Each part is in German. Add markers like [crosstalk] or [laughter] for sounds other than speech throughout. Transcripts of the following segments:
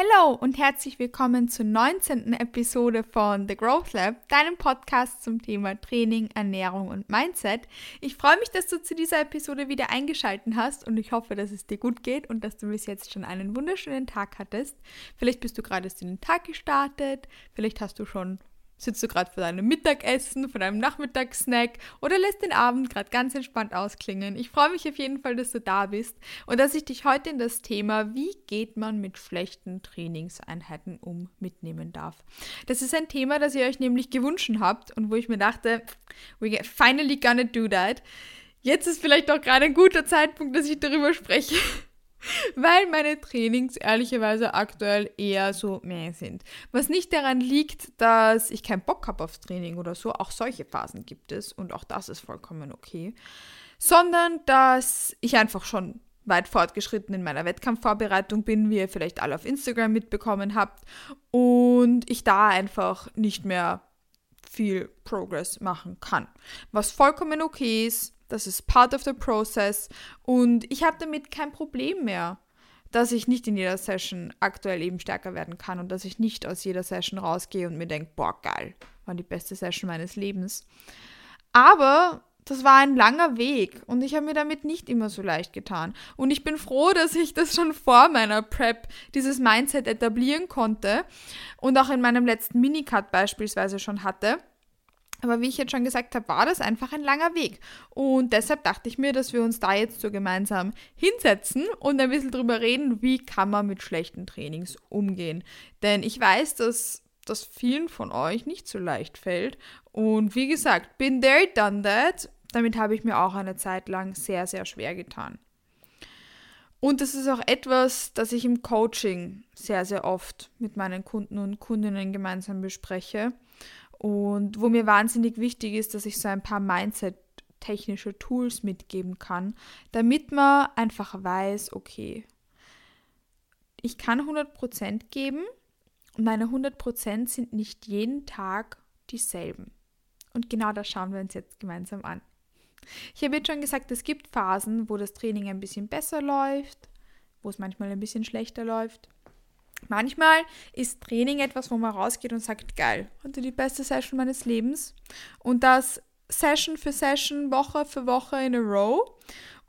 Hallo und herzlich willkommen zur 19. Episode von The Growth Lab, deinem Podcast zum Thema Training, Ernährung und Mindset. Ich freue mich, dass du zu dieser Episode wieder eingeschaltet hast und ich hoffe, dass es dir gut geht und dass du bis jetzt schon einen wunderschönen Tag hattest. Vielleicht bist du gerade in den Tag gestartet, vielleicht hast du schon Sitzt du gerade vor deinem Mittagessen, vor deinem Nachmittagssnack oder lässt den Abend gerade ganz entspannt ausklingen? Ich freue mich auf jeden Fall, dass du da bist und dass ich dich heute in das Thema, wie geht man mit schlechten Trainingseinheiten um, mitnehmen darf. Das ist ein Thema, das ihr euch nämlich gewünscht habt und wo ich mir dachte, we finally gonna do that. Jetzt ist vielleicht auch gerade ein guter Zeitpunkt, dass ich darüber spreche. [laughs] Weil meine Trainings ehrlicherweise aktuell eher so mehr sind. Was nicht daran liegt, dass ich keinen Bock habe aufs Training oder so. Auch solche Phasen gibt es und auch das ist vollkommen okay. Sondern dass ich einfach schon weit fortgeschritten in meiner Wettkampfvorbereitung bin, wie ihr vielleicht alle auf Instagram mitbekommen habt. Und ich da einfach nicht mehr viel Progress machen kann. Was vollkommen okay ist, das ist part of the process und ich habe damit kein Problem mehr, dass ich nicht in jeder Session aktuell eben stärker werden kann und dass ich nicht aus jeder Session rausgehe und mir denke, boah, geil, war die beste Session meines Lebens. Aber das war ein langer Weg und ich habe mir damit nicht immer so leicht getan. Und ich bin froh, dass ich das schon vor meiner Prep, dieses Mindset etablieren konnte und auch in meinem letzten Minicut beispielsweise schon hatte. Aber wie ich jetzt schon gesagt habe, war das einfach ein langer Weg. Und deshalb dachte ich mir, dass wir uns da jetzt so gemeinsam hinsetzen und ein bisschen drüber reden, wie kann man mit schlechten Trainings umgehen. Denn ich weiß, dass das vielen von euch nicht so leicht fällt. Und wie gesagt, been there, done that. Damit habe ich mir auch eine Zeit lang sehr, sehr schwer getan. Und das ist auch etwas, das ich im Coaching sehr, sehr oft mit meinen Kunden und Kundinnen gemeinsam bespreche und wo mir wahnsinnig wichtig ist, dass ich so ein paar Mindset-technische Tools mitgeben kann, damit man einfach weiß, okay, ich kann 100% geben und meine 100% sind nicht jeden Tag dieselben. Und genau das schauen wir uns jetzt gemeinsam an. Ich habe jetzt schon gesagt, es gibt Phasen, wo das Training ein bisschen besser läuft, wo es manchmal ein bisschen schlechter läuft. Manchmal ist Training etwas, wo man rausgeht und sagt, geil, hatte die beste Session meines Lebens. Und das Session für Session, Woche für Woche in a row.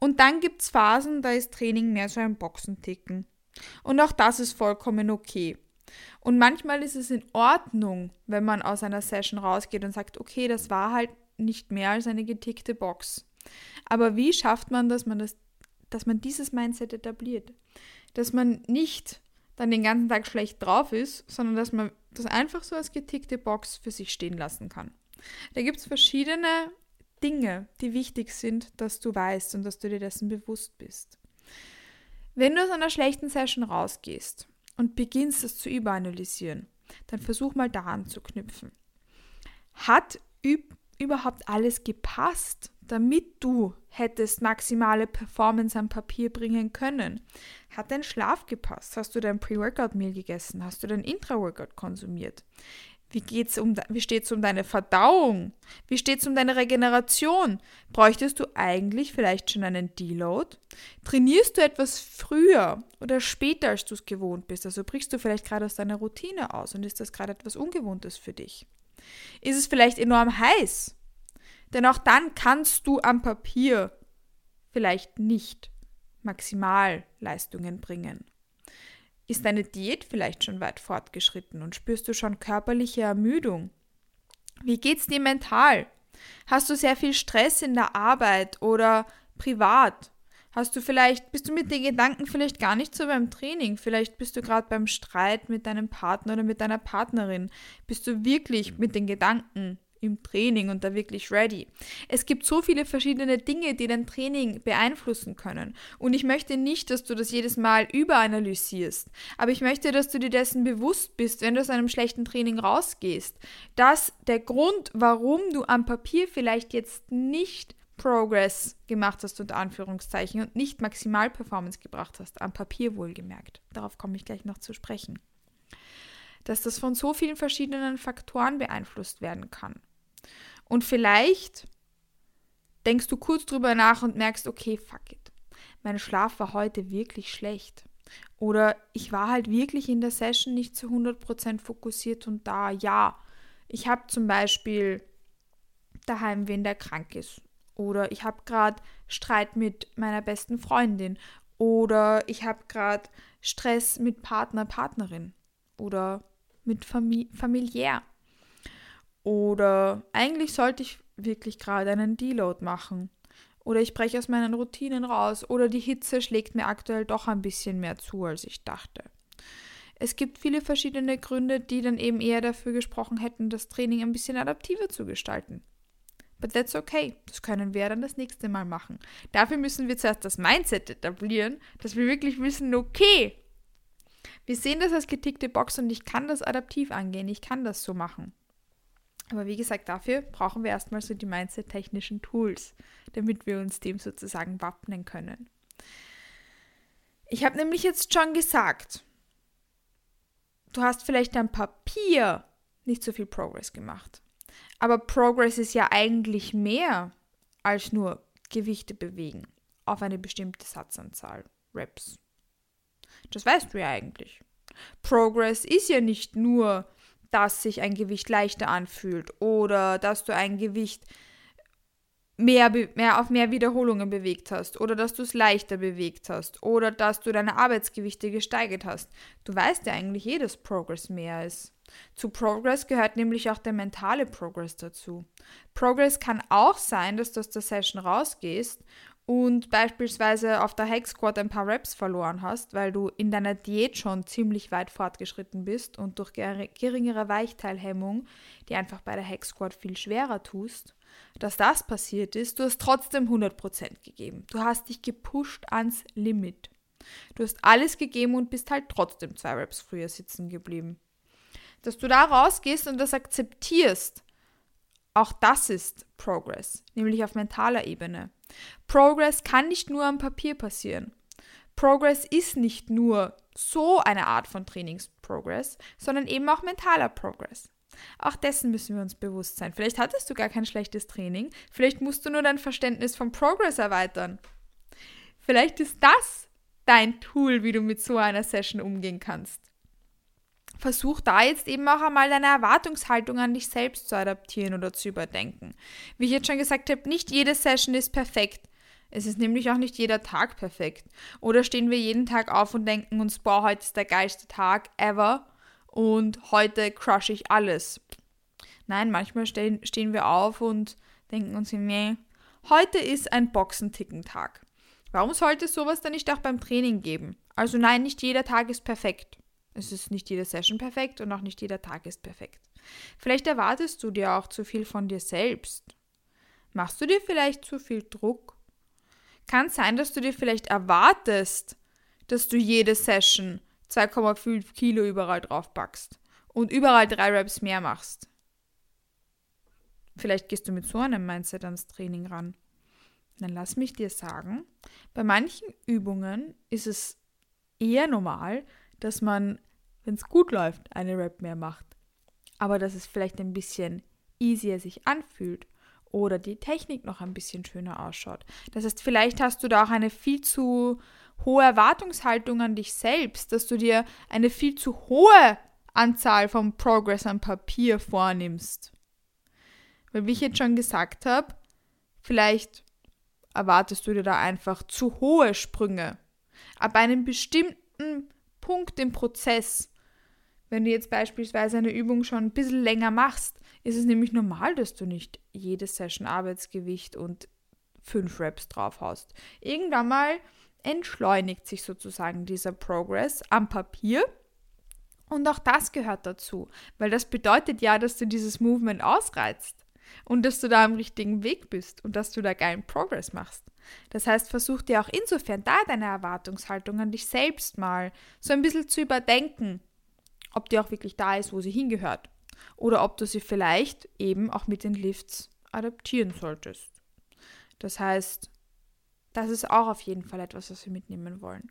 Und dann gibt es Phasen, da ist Training mehr so ein Boxenticken. Und auch das ist vollkommen okay. Und manchmal ist es in Ordnung, wenn man aus einer Session rausgeht und sagt, okay, das war halt nicht mehr als eine getickte Box. Aber wie schafft man, dass man das, dass man dieses Mindset etabliert? Dass man nicht dann den ganzen Tag schlecht drauf ist, sondern dass man das einfach so als getickte Box für sich stehen lassen kann. Da gibt es verschiedene Dinge, die wichtig sind, dass du weißt und dass du dir dessen bewusst bist. Wenn du aus einer schlechten Session rausgehst und beginnst es zu überanalysieren, dann versuch mal da anzuknüpfen. Hat überhaupt alles gepasst? damit du hättest maximale Performance am Papier bringen können. Hat dein Schlaf gepasst? Hast du dein Pre-Workout-Meal gegessen? Hast du dein Intra-Workout konsumiert? Wie, geht's um, wie steht es um deine Verdauung? Wie steht es um deine Regeneration? Bräuchtest du eigentlich vielleicht schon einen Deload? Trainierst du etwas früher oder später, als du es gewohnt bist? Also brichst du vielleicht gerade aus deiner Routine aus und ist das gerade etwas Ungewohntes für dich? Ist es vielleicht enorm heiß? Denn auch dann kannst du am Papier vielleicht nicht Maximalleistungen bringen. Ist deine Diät vielleicht schon weit fortgeschritten und spürst du schon körperliche Ermüdung? Wie geht's dir mental? Hast du sehr viel Stress in der Arbeit oder privat? Hast du vielleicht, bist du mit den Gedanken vielleicht gar nicht so beim Training? Vielleicht bist du gerade beim Streit mit deinem Partner oder mit deiner Partnerin. Bist du wirklich mit den Gedanken im Training und da wirklich ready. Es gibt so viele verschiedene Dinge, die dein Training beeinflussen können. Und ich möchte nicht, dass du das jedes Mal überanalysierst. Aber ich möchte, dass du dir dessen bewusst bist, wenn du aus einem schlechten Training rausgehst, dass der Grund, warum du am Papier vielleicht jetzt nicht Progress gemacht hast, unter Anführungszeichen, und nicht Maximalperformance gebracht hast, am Papier wohlgemerkt. Darauf komme ich gleich noch zu sprechen. Dass das von so vielen verschiedenen Faktoren beeinflusst werden kann. Und vielleicht denkst du kurz drüber nach und merkst, okay, fuck it. Mein Schlaf war heute wirklich schlecht. Oder ich war halt wirklich in der Session nicht zu 100% fokussiert und da, ja, ich habe zum Beispiel daheim wen, der krank ist. Oder ich habe gerade Streit mit meiner besten Freundin. Oder ich habe gerade Stress mit Partner, Partnerin. Oder mit Famili familiär. Oder eigentlich sollte ich wirklich gerade einen Deload machen. Oder ich breche aus meinen Routinen raus. Oder die Hitze schlägt mir aktuell doch ein bisschen mehr zu, als ich dachte. Es gibt viele verschiedene Gründe, die dann eben eher dafür gesprochen hätten, das Training ein bisschen adaptiver zu gestalten. But that's okay. Das können wir dann das nächste Mal machen. Dafür müssen wir zuerst das Mindset etablieren, dass wir wirklich wissen, okay, wir sehen das als getickte Box und ich kann das adaptiv angehen. Ich kann das so machen. Aber wie gesagt, dafür brauchen wir erstmal so die Mindset-technischen Tools, damit wir uns dem sozusagen wappnen können. Ich habe nämlich jetzt schon gesagt, du hast vielleicht am Papier nicht so viel Progress gemacht. Aber Progress ist ja eigentlich mehr als nur Gewichte bewegen auf eine bestimmte Satzanzahl Reps. Das weißt du ja eigentlich. Progress ist ja nicht nur, dass sich ein Gewicht leichter anfühlt oder dass du ein Gewicht mehr, mehr auf mehr Wiederholungen bewegt hast oder dass du es leichter bewegt hast oder dass du deine Arbeitsgewichte gesteigert hast. Du weißt ja eigentlich eh, dass Progress mehr ist. Zu Progress gehört nämlich auch der mentale Progress dazu. Progress kann auch sein, dass du aus der Session rausgehst und beispielsweise auf der Hack Squad ein paar Reps verloren hast, weil du in deiner Diät schon ziemlich weit fortgeschritten bist und durch geringere Weichteilhemmung, die einfach bei der Hack Squad viel schwerer tust, dass das passiert ist, du hast trotzdem 100% gegeben. Du hast dich gepusht ans Limit. Du hast alles gegeben und bist halt trotzdem zwei Reps früher sitzen geblieben. Dass du da rausgehst und das akzeptierst, auch das ist Progress, nämlich auf mentaler Ebene. Progress kann nicht nur am Papier passieren. Progress ist nicht nur so eine Art von Trainingsprogress, sondern eben auch mentaler Progress. Auch dessen müssen wir uns bewusst sein. Vielleicht hattest du gar kein schlechtes Training, vielleicht musst du nur dein Verständnis von Progress erweitern. Vielleicht ist das dein Tool, wie du mit so einer Session umgehen kannst. Versuch da jetzt eben auch einmal deine Erwartungshaltung an dich selbst zu adaptieren oder zu überdenken. Wie ich jetzt schon gesagt habe, nicht jede Session ist perfekt. Es ist nämlich auch nicht jeder Tag perfekt. Oder stehen wir jeden Tag auf und denken uns, boah, heute ist der geilste Tag ever und heute crush ich alles. Nein, manchmal stehen, stehen wir auf und denken uns, nee, heute ist ein Boxentickentag. Warum sollte es sowas dann nicht auch beim Training geben? Also nein, nicht jeder Tag ist perfekt. Es ist nicht jede Session perfekt und auch nicht jeder Tag ist perfekt. Vielleicht erwartest du dir auch zu viel von dir selbst. Machst du dir vielleicht zu viel Druck? Kann sein, dass du dir vielleicht erwartest, dass du jede Session 2,5 Kilo überall drauf packst und überall drei Reps mehr machst. Vielleicht gehst du mit so einem Mindset ans Training ran. Dann lass mich dir sagen, bei manchen Übungen ist es eher normal, dass man, wenn es gut läuft, eine Rep mehr macht. Aber dass es vielleicht ein bisschen easier sich anfühlt oder die Technik noch ein bisschen schöner ausschaut. Das heißt, vielleicht hast du da auch eine viel zu hohe Erwartungshaltung an dich selbst, dass du dir eine viel zu hohe Anzahl von Progress am Papier vornimmst. Weil wie ich jetzt schon gesagt habe, vielleicht erwartest du dir da einfach zu hohe Sprünge. Ab einem bestimmten Punkt im Prozess, wenn du jetzt beispielsweise eine Übung schon ein bisschen länger machst, ist es nämlich normal, dass du nicht jede Session Arbeitsgewicht und fünf Reps drauf hast. Irgendwann mal entschleunigt sich sozusagen dieser Progress am Papier. Und auch das gehört dazu, weil das bedeutet ja, dass du dieses Movement ausreizt und dass du da am richtigen Weg bist und dass du da geilen Progress machst. Das heißt, versuch dir auch insofern da deine Erwartungshaltung an dich selbst mal so ein bisschen zu überdenken, ob die auch wirklich da ist, wo sie hingehört. Oder ob du sie vielleicht eben auch mit den Lifts adaptieren solltest. Das heißt, das ist auch auf jeden Fall etwas, was wir mitnehmen wollen.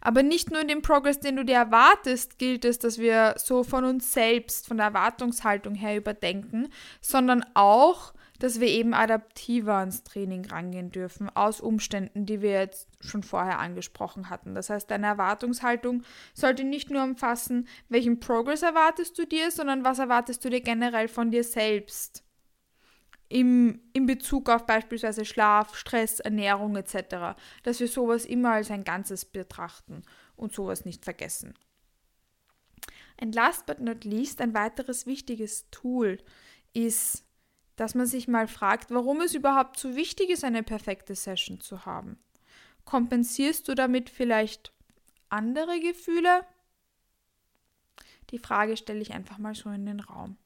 Aber nicht nur in dem Progress, den du dir erwartest, gilt es, dass wir so von uns selbst, von der Erwartungshaltung her überdenken, sondern auch dass wir eben adaptiver ans Training rangehen dürfen, aus Umständen, die wir jetzt schon vorher angesprochen hatten. Das heißt, deine Erwartungshaltung sollte nicht nur umfassen, welchen Progress erwartest du dir, sondern was erwartest du dir generell von dir selbst. Im, in Bezug auf beispielsweise Schlaf, Stress, Ernährung etc. Dass wir sowas immer als ein Ganzes betrachten und sowas nicht vergessen. And last but not least, ein weiteres wichtiges Tool ist dass man sich mal fragt, warum es überhaupt so wichtig ist, eine perfekte Session zu haben. Kompensierst du damit vielleicht andere Gefühle? Die Frage stelle ich einfach mal so in den Raum.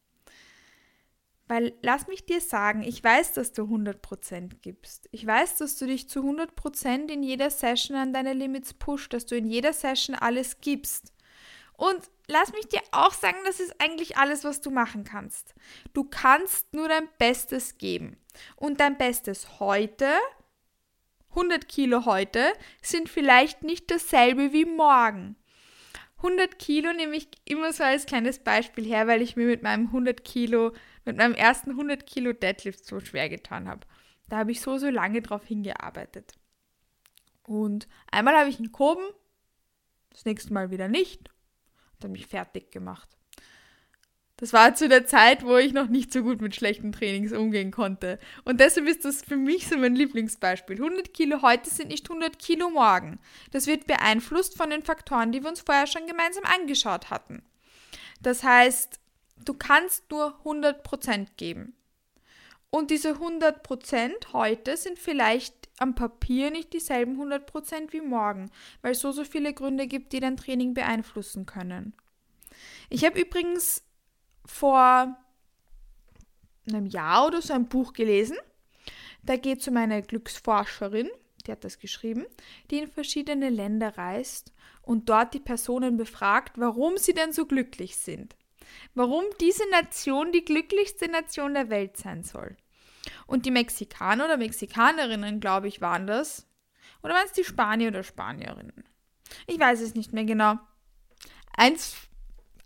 Weil lass mich dir sagen, ich weiß, dass du 100% gibst. Ich weiß, dass du dich zu 100% in jeder Session an deine Limits pusht, dass du in jeder Session alles gibst. Und lass mich dir auch sagen, das ist eigentlich alles, was du machen kannst. Du kannst nur dein Bestes geben. Und dein Bestes heute, 100 Kilo heute, sind vielleicht nicht dasselbe wie morgen. 100 Kilo nehme ich immer so als kleines Beispiel her, weil ich mir mit meinem 100 Kilo, mit meinem ersten 100 Kilo Deadlift so schwer getan habe. Da habe ich so, so lange drauf hingearbeitet. Und einmal habe ich ihn gehoben, das nächste Mal wieder nicht hat mich fertig gemacht. Das war zu der Zeit, wo ich noch nicht so gut mit schlechten Trainings umgehen konnte. Und deshalb ist das für mich so mein Lieblingsbeispiel. 100 Kilo heute sind nicht 100 Kilo morgen. Das wird beeinflusst von den Faktoren, die wir uns vorher schon gemeinsam angeschaut hatten. Das heißt, du kannst nur 100% geben. Und diese 100% heute sind vielleicht am Papier nicht dieselben 100% wie morgen, weil es so, so viele Gründe gibt, die dein Training beeinflussen können. Ich habe übrigens vor einem Jahr oder so ein Buch gelesen. Da geht es um eine Glücksforscherin, die hat das geschrieben, die in verschiedene Länder reist und dort die Personen befragt, warum sie denn so glücklich sind. Warum diese Nation die glücklichste Nation der Welt sein soll. Und die Mexikaner oder Mexikanerinnen, glaube ich, waren das. Oder waren es die Spanier oder Spanierinnen? Ich weiß es nicht mehr genau. Eins,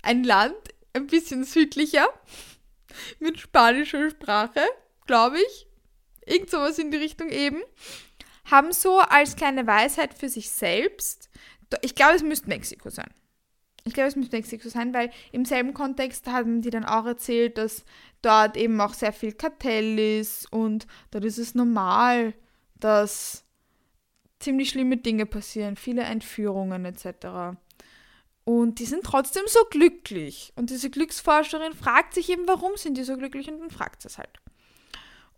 ein Land, ein bisschen südlicher, [laughs] mit spanischer Sprache, glaube ich. Irgend sowas in die Richtung eben. Haben so als kleine Weisheit für sich selbst, ich glaube, es müsste Mexiko sein. Ich glaube, es müsste Mexiko sein, weil im selben Kontext haben die dann auch erzählt, dass dort eben auch sehr viel Kartell ist und dort ist es normal, dass ziemlich schlimme Dinge passieren, viele Entführungen etc. Und die sind trotzdem so glücklich. Und diese Glücksforscherin fragt sich eben, warum sind die so glücklich und dann fragt sie es halt.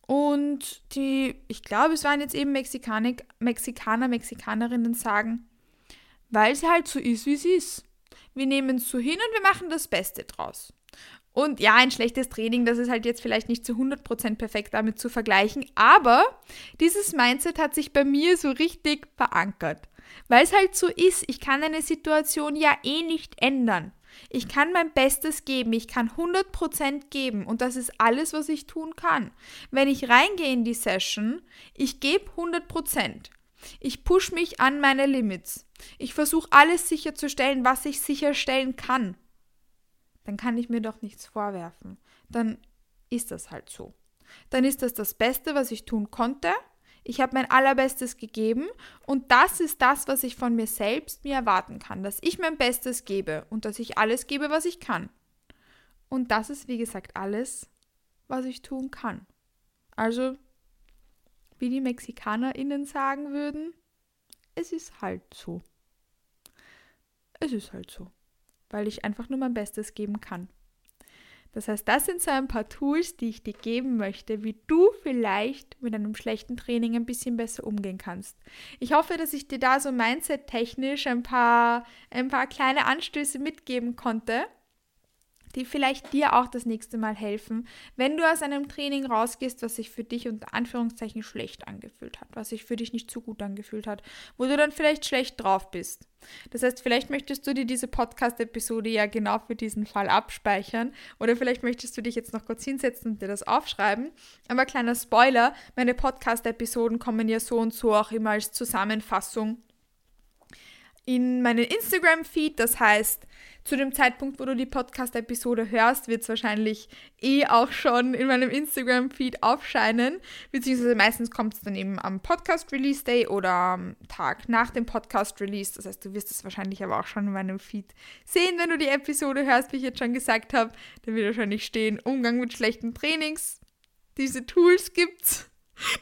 Und die, ich glaube, es waren jetzt eben Mexikaner, Mexikaner, Mexikanerinnen sagen, weil es halt so ist, wie es ist wir nehmen es so hin und wir machen das Beste draus. Und ja, ein schlechtes Training, das ist halt jetzt vielleicht nicht zu 100% perfekt damit zu vergleichen, aber dieses Mindset hat sich bei mir so richtig verankert. Weil es halt so ist, ich kann eine Situation ja eh nicht ändern. Ich kann mein Bestes geben, ich kann 100% geben und das ist alles, was ich tun kann. Wenn ich reingehe in die Session, ich gebe 100%. Ich push mich an meine Limits. Ich versuche alles sicherzustellen, was ich sicherstellen kann. Dann kann ich mir doch nichts vorwerfen. Dann ist das halt so. Dann ist das das Beste, was ich tun konnte. Ich habe mein allerbestes gegeben und das ist das, was ich von mir selbst mir erwarten kann, dass ich mein Bestes gebe und dass ich alles gebe, was ich kann. Und das ist, wie gesagt, alles, was ich tun kann. Also wie die MexikanerInnen sagen würden, es ist halt so. Es ist halt so. Weil ich einfach nur mein Bestes geben kann. Das heißt, das sind so ein paar Tools, die ich dir geben möchte, wie du vielleicht mit einem schlechten Training ein bisschen besser umgehen kannst. Ich hoffe, dass ich dir da so mindset-technisch ein paar, ein paar kleine Anstöße mitgeben konnte die vielleicht dir auch das nächste Mal helfen, wenn du aus einem Training rausgehst, was sich für dich unter Anführungszeichen schlecht angefühlt hat, was sich für dich nicht so gut angefühlt hat, wo du dann vielleicht schlecht drauf bist. Das heißt, vielleicht möchtest du dir diese Podcast-Episode ja genau für diesen Fall abspeichern oder vielleicht möchtest du dich jetzt noch kurz hinsetzen und dir das aufschreiben. Aber kleiner Spoiler, meine Podcast-Episoden kommen ja so und so auch immer als Zusammenfassung in meinen Instagram-Feed. Das heißt, zu dem Zeitpunkt, wo du die Podcast-Episode hörst, wird es wahrscheinlich eh auch schon in meinem Instagram-Feed aufscheinen. Beziehungsweise meistens kommt es dann eben am Podcast-Release-Day oder am Tag nach dem Podcast-Release. Das heißt, du wirst es wahrscheinlich aber auch schon in meinem Feed sehen, wenn du die Episode hörst, wie ich jetzt schon gesagt habe. Da wird wahrscheinlich stehen, Umgang mit schlechten Trainings. Diese Tools gibt's.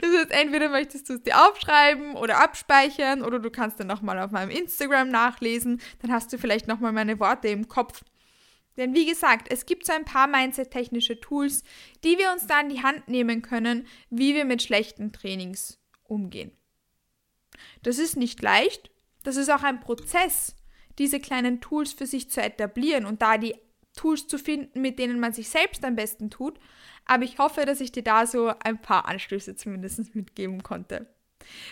Das heißt, entweder möchtest du es dir aufschreiben oder abspeichern oder du kannst dann nochmal auf meinem Instagram nachlesen. Dann hast du vielleicht nochmal meine Worte im Kopf. Denn wie gesagt, es gibt so ein paar Mindset-technische Tools, die wir uns da in die Hand nehmen können, wie wir mit schlechten Trainings umgehen. Das ist nicht leicht. Das ist auch ein Prozess, diese kleinen Tools für sich zu etablieren und da die Tools zu finden, mit denen man sich selbst am besten tut. Aber ich hoffe, dass ich dir da so ein paar Anstöße zumindest mitgeben konnte.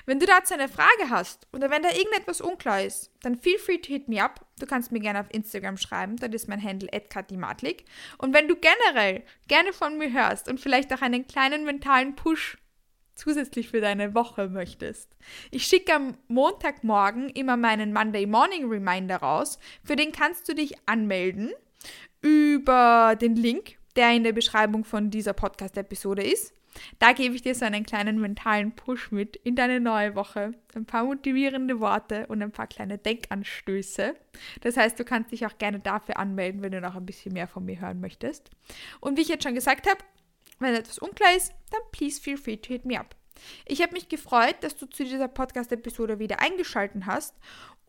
Wenn du dazu eine Frage hast oder wenn da irgendetwas unklar ist, dann feel free to hit me up. Du kannst mir gerne auf Instagram schreiben, das ist mein Handle @katimatlik. Und wenn du generell gerne von mir hörst und vielleicht auch einen kleinen mentalen Push zusätzlich für deine Woche möchtest. Ich schicke am Montagmorgen immer meinen Monday Morning Reminder raus. Für den kannst du dich anmelden über den Link, der in der Beschreibung von dieser Podcast-Episode ist. Da gebe ich dir so einen kleinen mentalen Push mit in deine neue Woche. Ein paar motivierende Worte und ein paar kleine Denkanstöße. Das heißt, du kannst dich auch gerne dafür anmelden, wenn du noch ein bisschen mehr von mir hören möchtest. Und wie ich jetzt schon gesagt habe, wenn etwas unklar ist, dann please feel free to hit me up. Ich habe mich gefreut, dass du zu dieser Podcast-Episode wieder eingeschaltet hast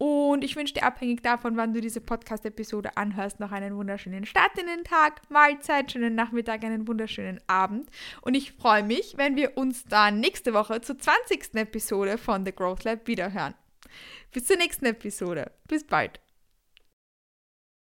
und ich wünsche dir abhängig davon, wann du diese Podcast-Episode anhörst, noch einen wunderschönen Start in den Tag, Mahlzeit, schönen Nachmittag, einen wunderschönen Abend. Und ich freue mich, wenn wir uns dann nächste Woche zur 20. Episode von The Growth Lab wiederhören. Bis zur nächsten Episode. Bis bald.